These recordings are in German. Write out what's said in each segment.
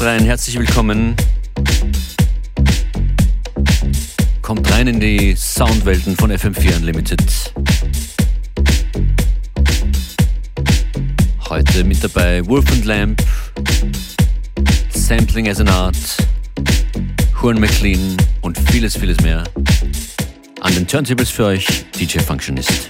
kommt rein, herzlich willkommen. Kommt rein in die Soundwelten von FM4 Unlimited. Heute mit dabei Wolf and Lamp, Sampling as an Art, Horn McLean und vieles, vieles mehr. An den Turntables für euch DJ Functionist.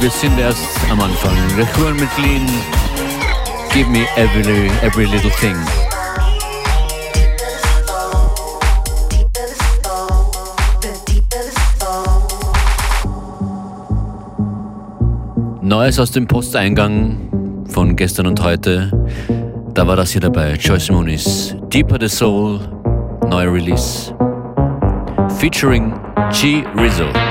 Wir sind erst am Anfang. Der Juan McLean, Give Me Every, every Little Thing. Neues aus dem Posteingang von gestern und heute. Da war das hier dabei. Joyce Moonis, Deeper the Soul, neuer Release. Featuring G Rizzo.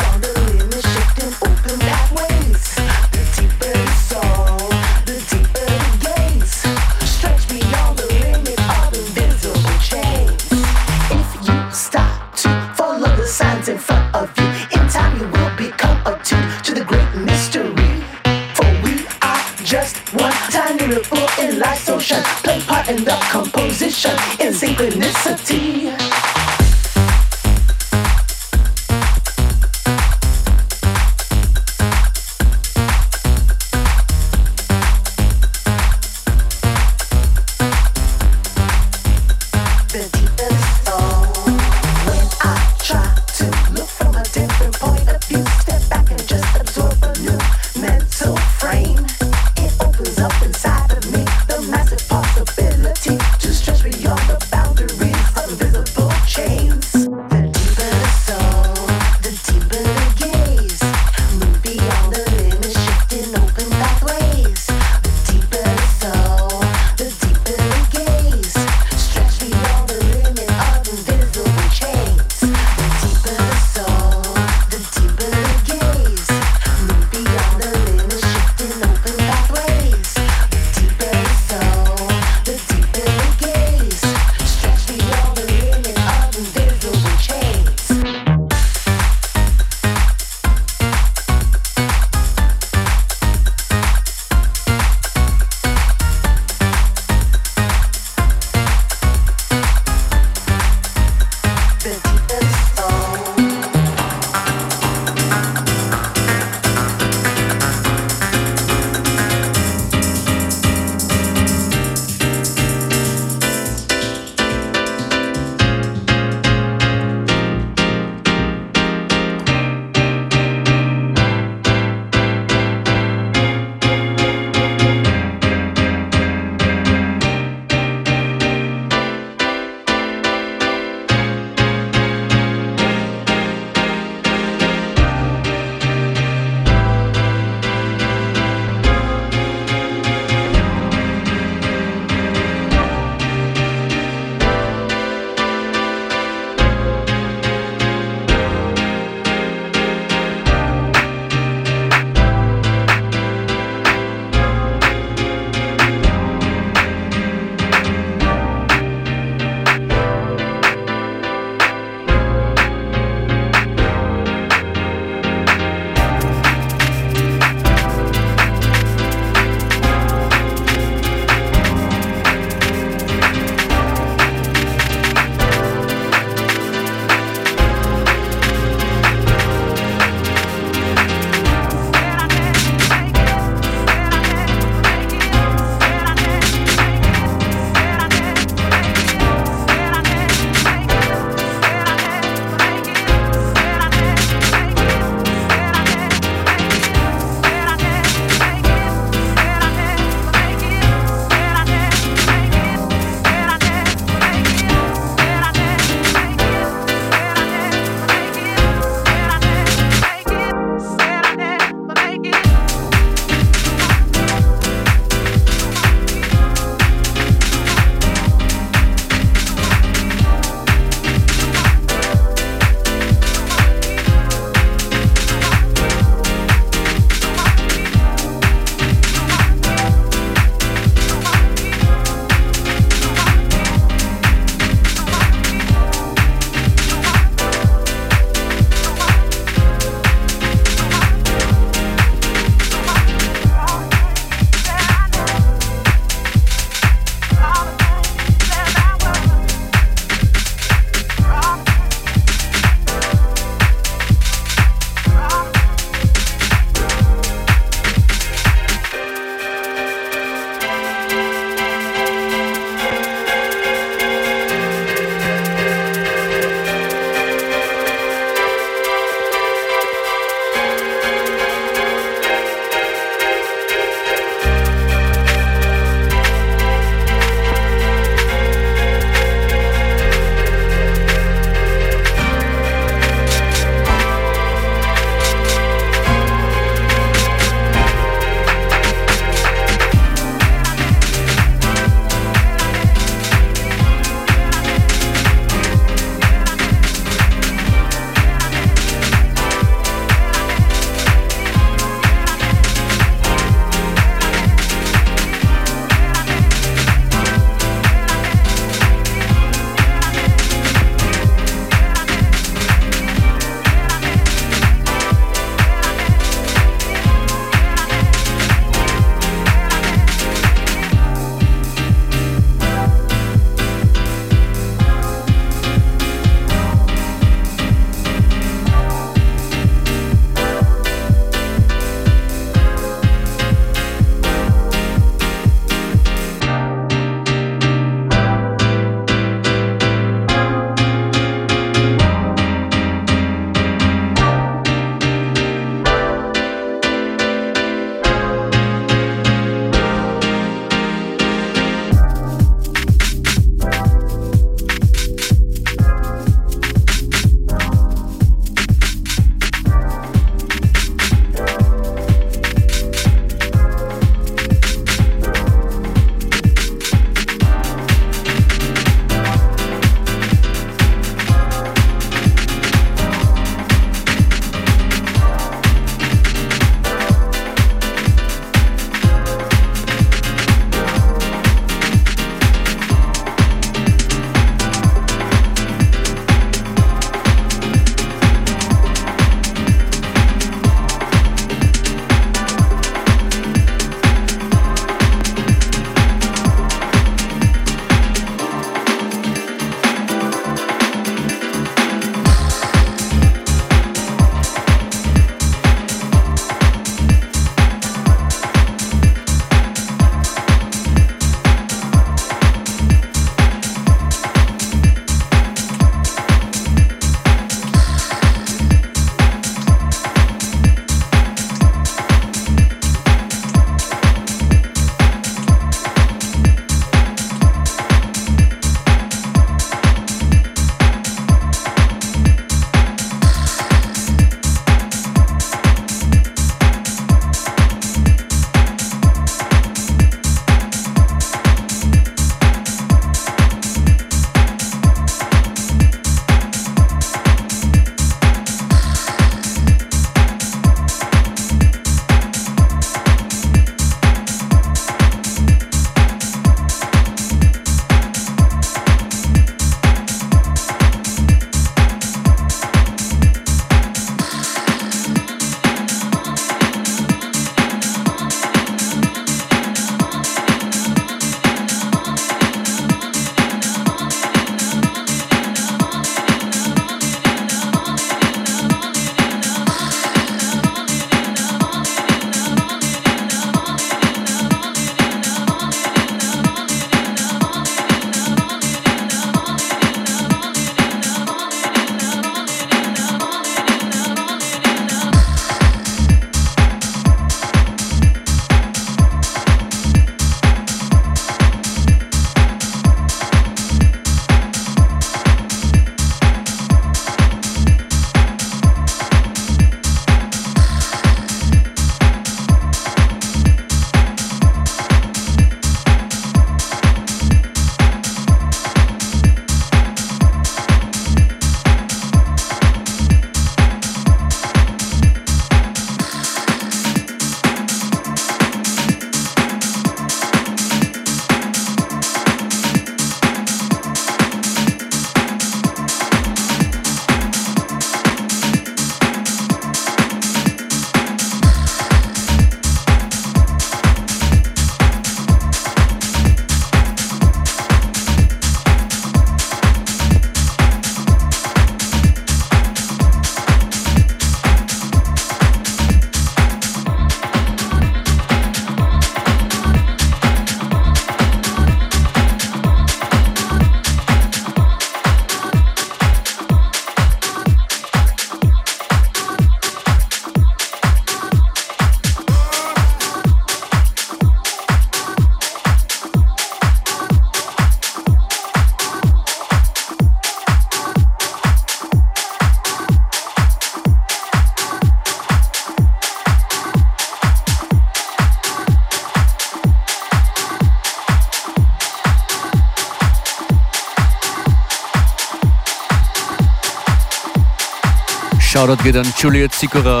Shoutout geht an Juliet Sikora.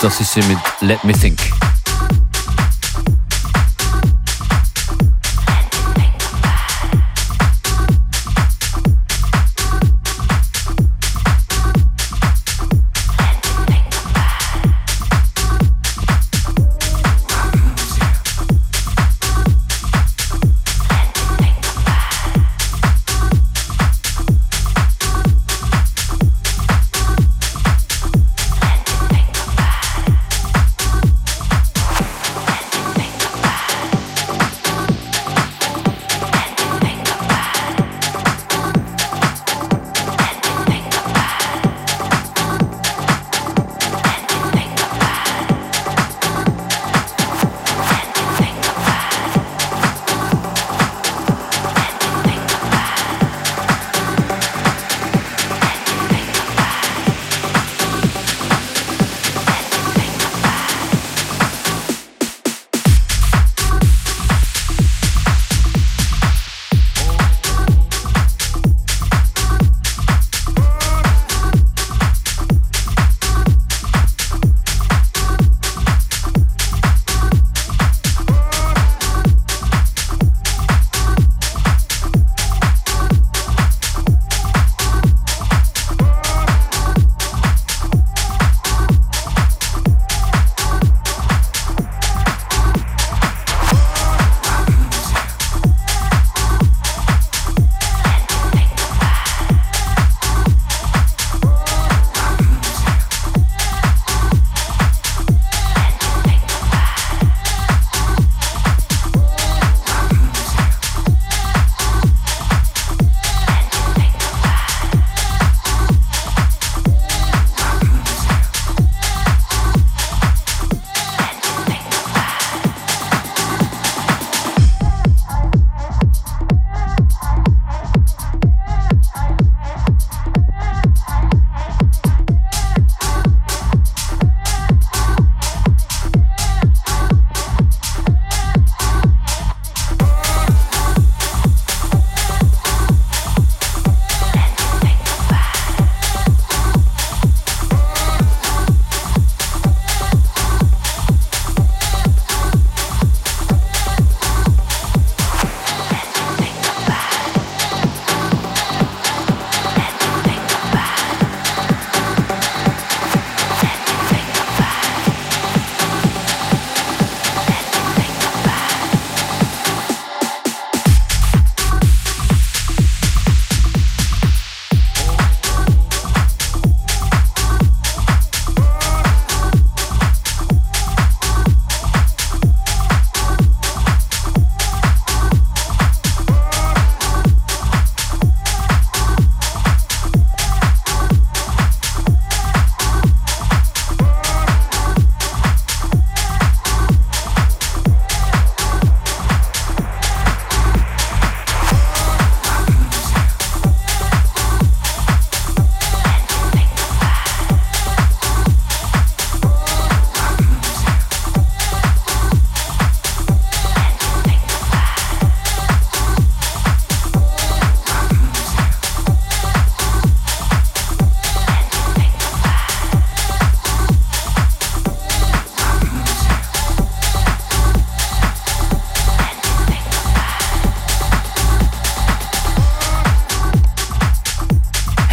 Das ist sie mit Let Me Think.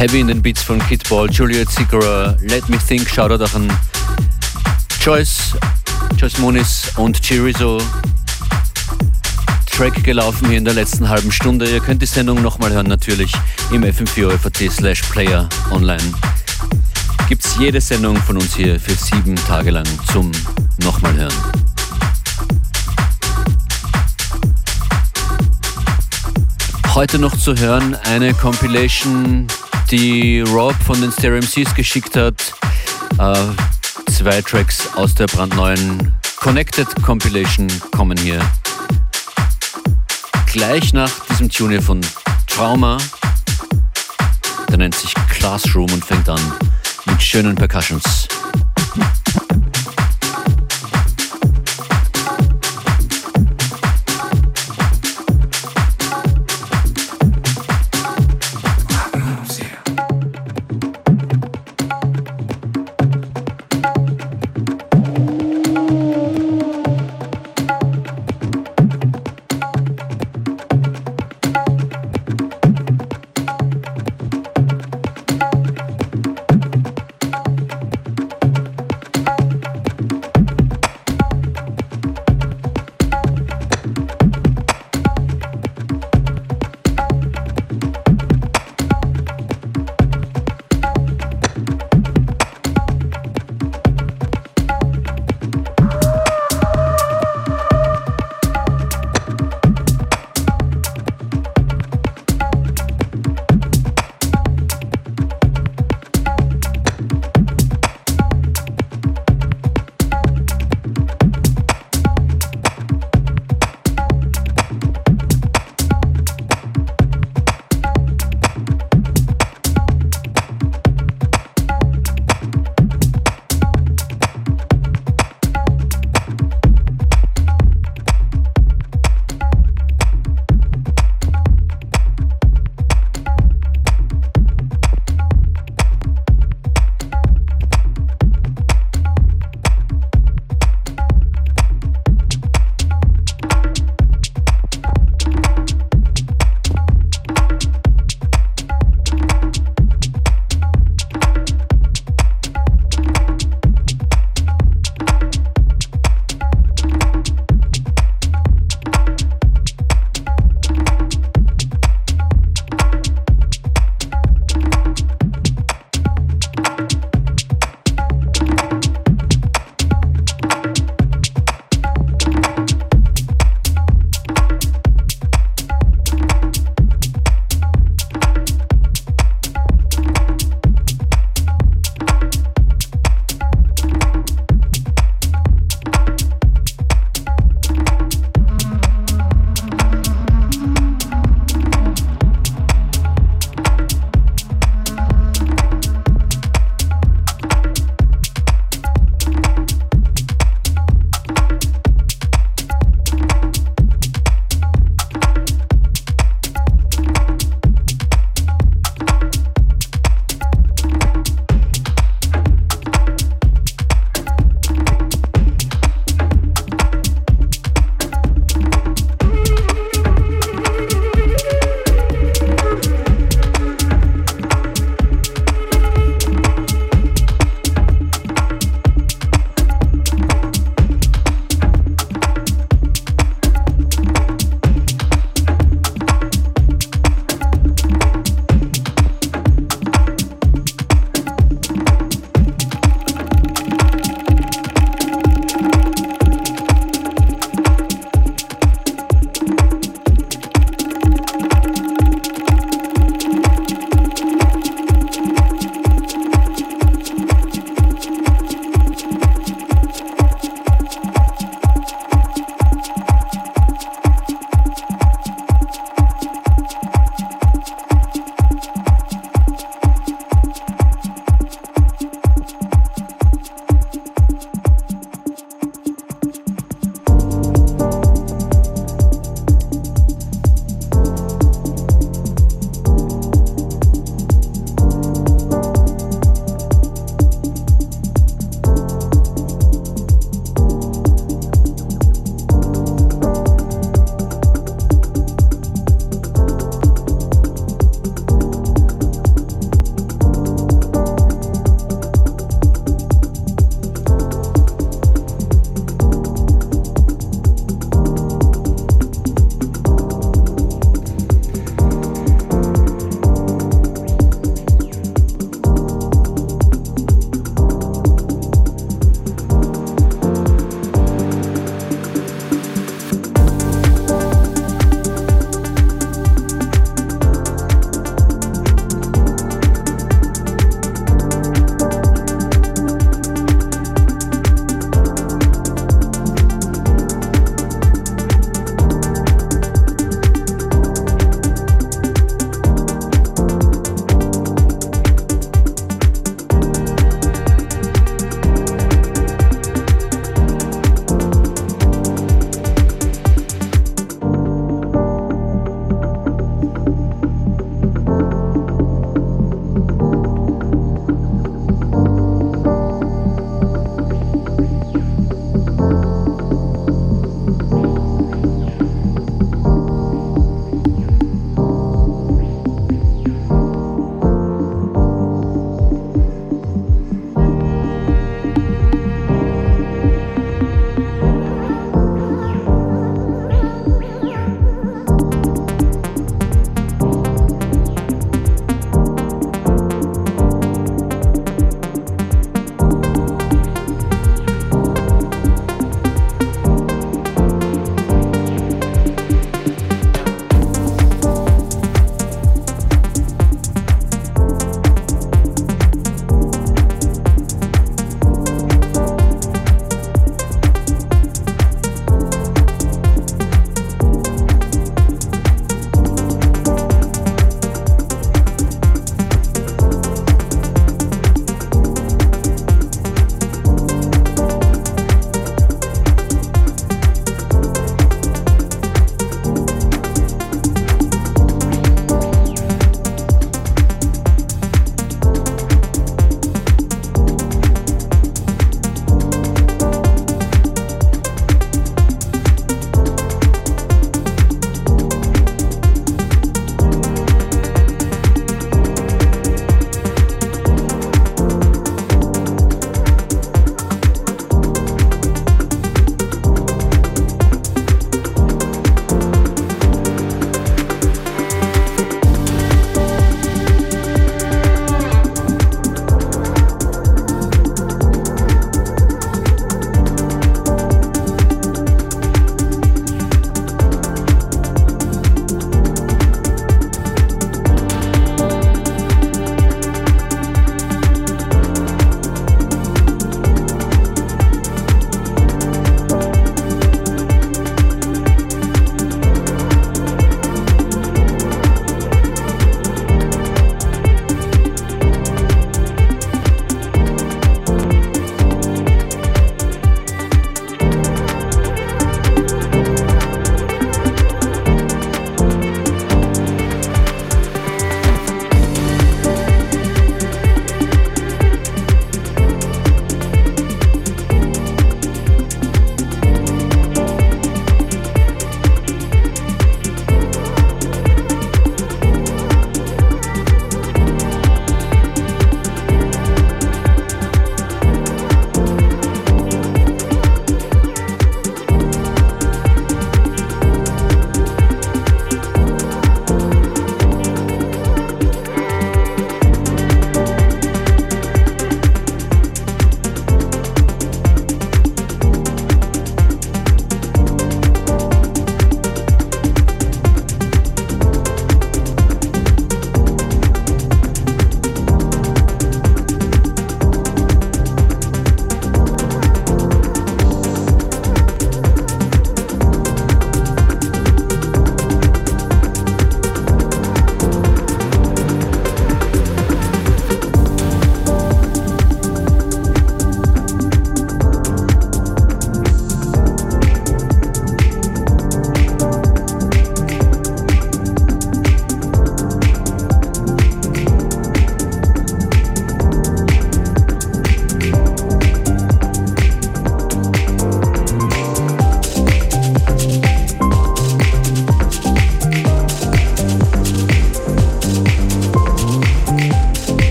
Heavy in den Beats von Kid Ball, Juliet Sikora, Let Me Think, Shoutout auch an Joyce, Joyce Moniz und Chirizo. Track gelaufen hier in der letzten halben Stunde. Ihr könnt die Sendung nochmal hören, natürlich im fm4 slash player online. Gibt es jede Sendung von uns hier für sieben Tage lang zum nochmal hören. Heute noch zu hören eine Compilation die Rob von den Stereo MCs geschickt hat. Äh, zwei Tracks aus der brandneuen Connected Compilation kommen hier. Gleich nach diesem Tune hier von Trauma. Der nennt sich Classroom und fängt an mit schönen Percussions.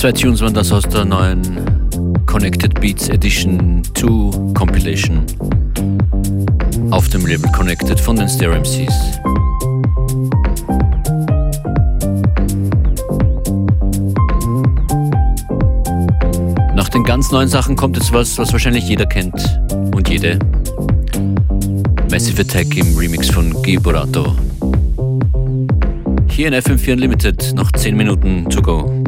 Zwei Tunes waren das aus der neuen Connected Beats Edition 2 Compilation auf dem Label Connected von den Stereo MCs. Nach den ganz neuen Sachen kommt jetzt was, was wahrscheinlich jeder kennt und jede. Massive Attack im Remix von Giborato. Hier in FM4 Unlimited, noch 10 Minuten to go.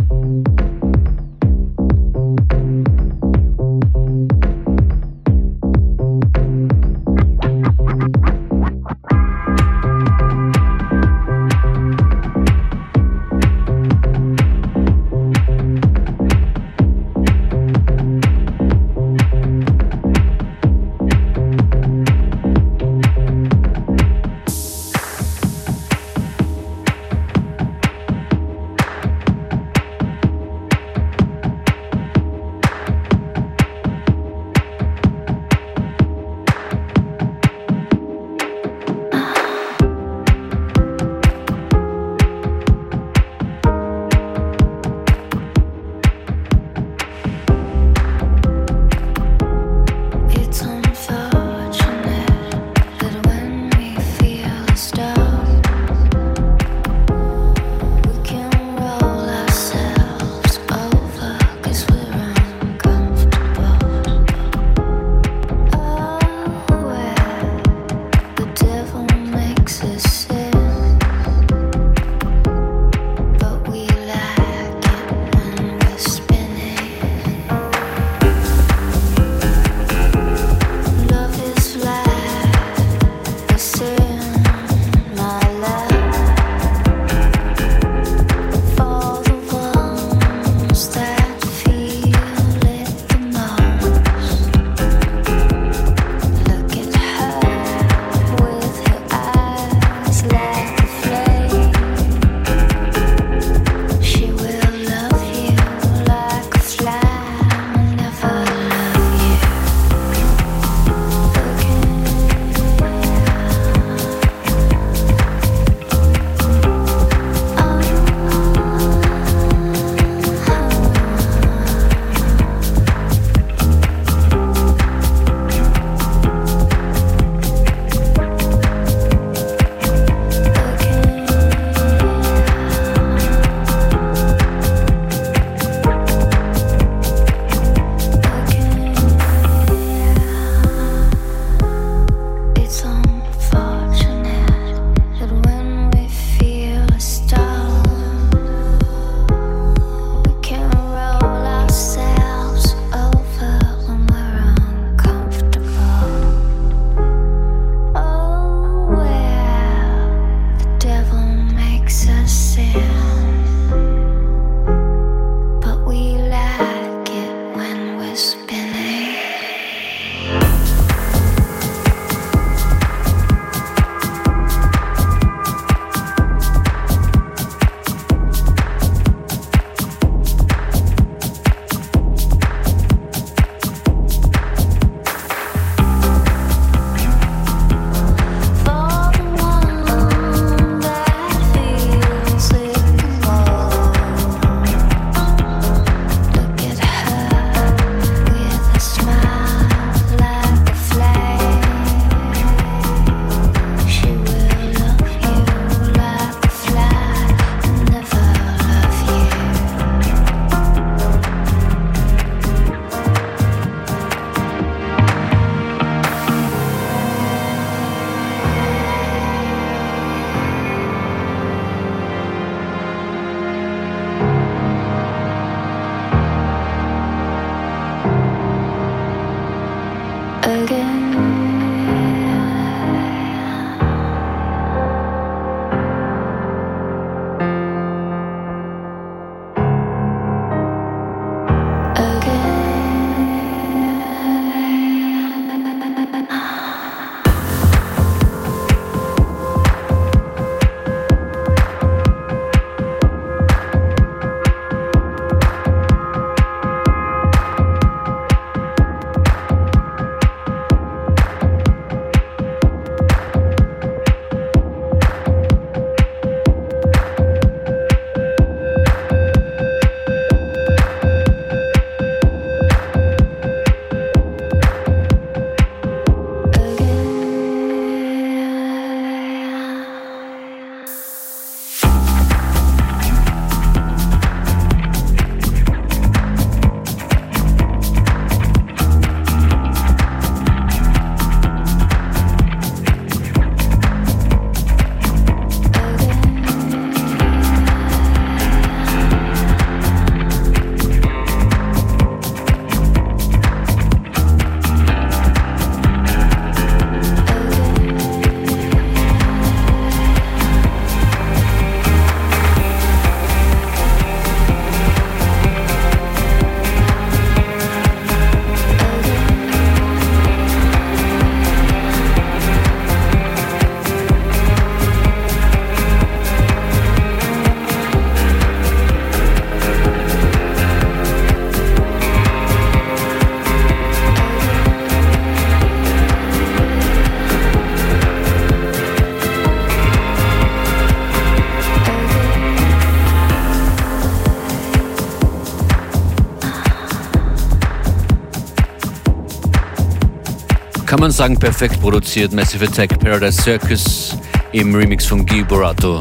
Man sagen, perfekt produziert. Massive Attack Paradise Circus im Remix von Guy Borato.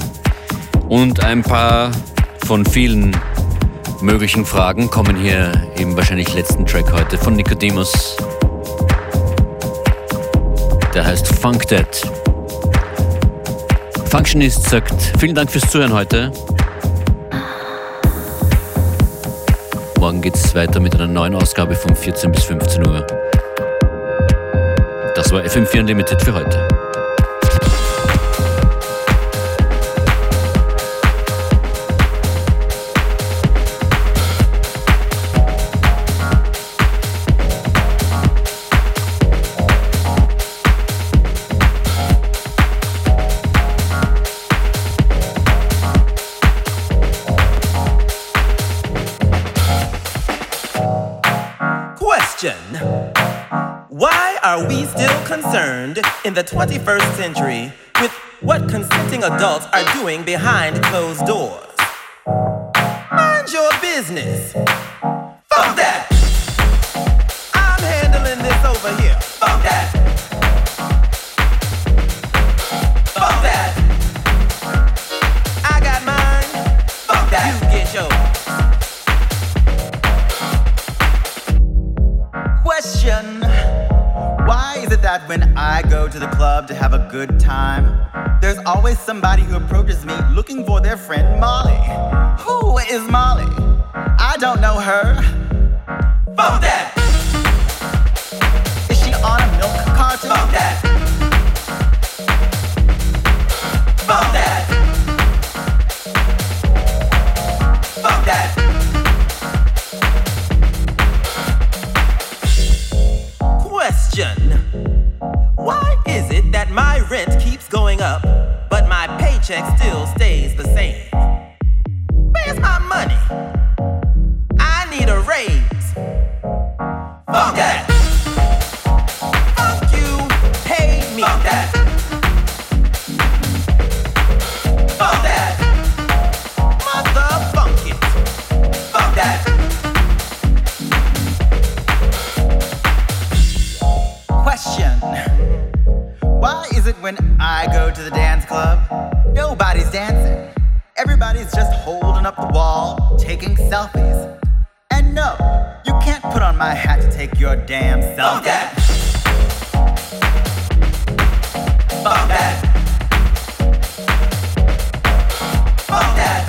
Und ein paar von vielen möglichen Fragen kommen hier im wahrscheinlich letzten Track heute von Nicodemus. Der heißt Funk Dead. Functionist sagt, vielen Dank fürs Zuhören heute. Morgen geht es weiter mit einer neuen Ausgabe von 14 bis 15 Uhr. Das war FM4 Unlimited für heute. Are we still concerned in the 21st century with what consenting adults are doing behind closed doors? Mind your business. Fuck that. I'm handling this over here. When I go to the club to have a good time, there's always somebody who approaches me looking for their friend Molly? Who is Molly? I don't know her. Fuck that! Is she on a milk carton? Fuck that! Fuck that! My paycheck still stays the same? Where's my money? I need a raise. Fuck Just holding up the wall, taking selfies. And no, you can't put on my hat to take your damn selfie. That. Fuck that. Fuck that.